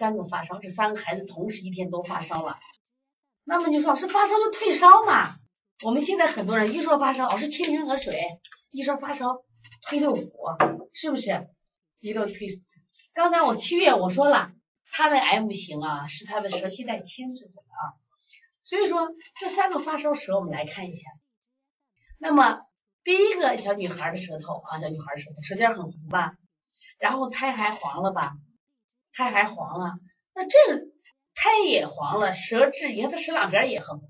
三个发烧，这三个孩子同时一天都发烧了。那么你说老师发烧就退烧嘛？我们现在很多人一说发烧，老师清天河水，一说发烧推六腑，是不是？一个推。刚才我七月我说了，他的 M 型啊是他的舌系带牵制的啊，所以说这三个发烧舌我们来看一下。那么第一个小女孩的舌头啊，小女孩舌头舌尖很红吧，然后苔还黄了吧，苔还黄了，那这个。苔也黄了，舌质，你看它舌两边也很红，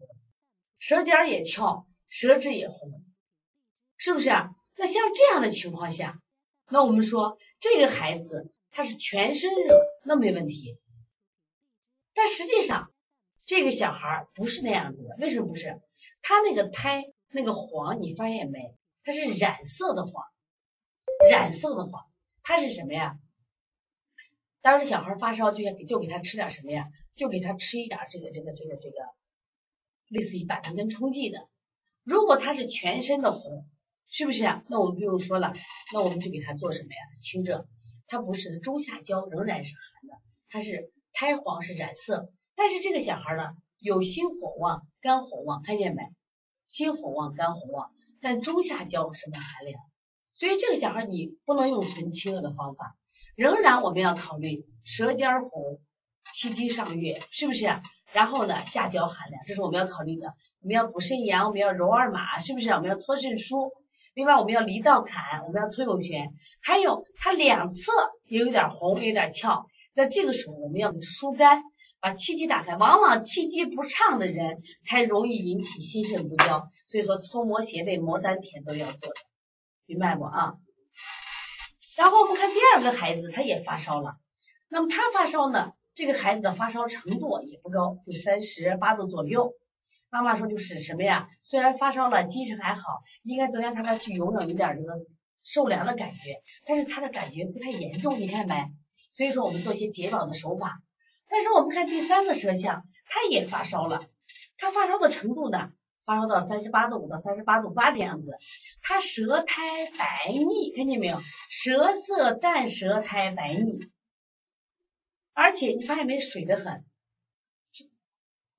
舌尖也翘，舌质也红，是不是？那像这样的情况下，那我们说这个孩子他是全身热，那没问题。但实际上这个小孩不是那样子的，为什么不是？他那个苔那个黄，你发现没？它是染色的黄，染色的黄，它是什么呀？当时小孩发烧，就给就给他吃点什么呀？就给他吃一点这个这个这个这个，类似于板蓝根冲剂的。如果他是全身的红，是不是啊？那我们不用说了，那我们就给他做什么呀？清热。他不是，中下焦仍然是寒的，他是苔黄是染色。但是这个小孩呢，有心火旺，肝火旺，看见没？心火旺，肝火旺，但中下焦什么寒凉？所以这个小孩你不能用纯清热的方法。仍然我们要考虑舌尖红，气机上越，是不是？然后呢，下焦寒凉，这是我们要考虑的。我们要补肾阳，我们要揉二马，是不是？我们要搓肾腧。另外，我们要离道坎，我们要搓涌泉。还有它两侧也有点红，有点翘。那这个时候我们要疏肝，把气机打开。往往气机不畅的人才容易引起心肾不交，所以说搓摩胁肋、摩丹田都要做的，明白不啊？然后我们看第二个孩子，他也发烧了。那么他发烧呢？这个孩子的发烧程度也不高，就三十八度左右。妈妈说就是什么呀？虽然发烧了，精神还好。应该昨天他去游泳，有点这个受凉的感觉，但是他的感觉不太严重，你看没？所以说我们做些解表的手法。但是我们看第三个舌象，他也发烧了。他发烧的程度呢？发烧到三十八度五到三十八度八这样子，他舌苔白腻，看见没有？舌色淡，舌苔白腻，而且你发现没？水的很。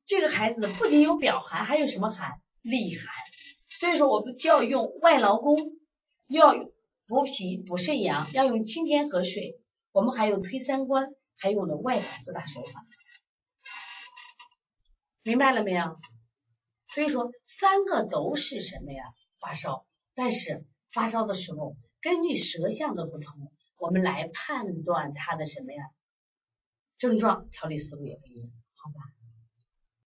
这个孩子不仅有表寒，还有什么寒？里寒。所以说，我们就要用外劳宫，要补脾补肾阳，要用清天河水。我们还有推三关，还用了外感四大手法，明白了没有？所以说三个都是什么呀？发烧，但是发烧的时候根据舌象的不同，我们来判断它的什么呀？症状调理思路也不一样。好吧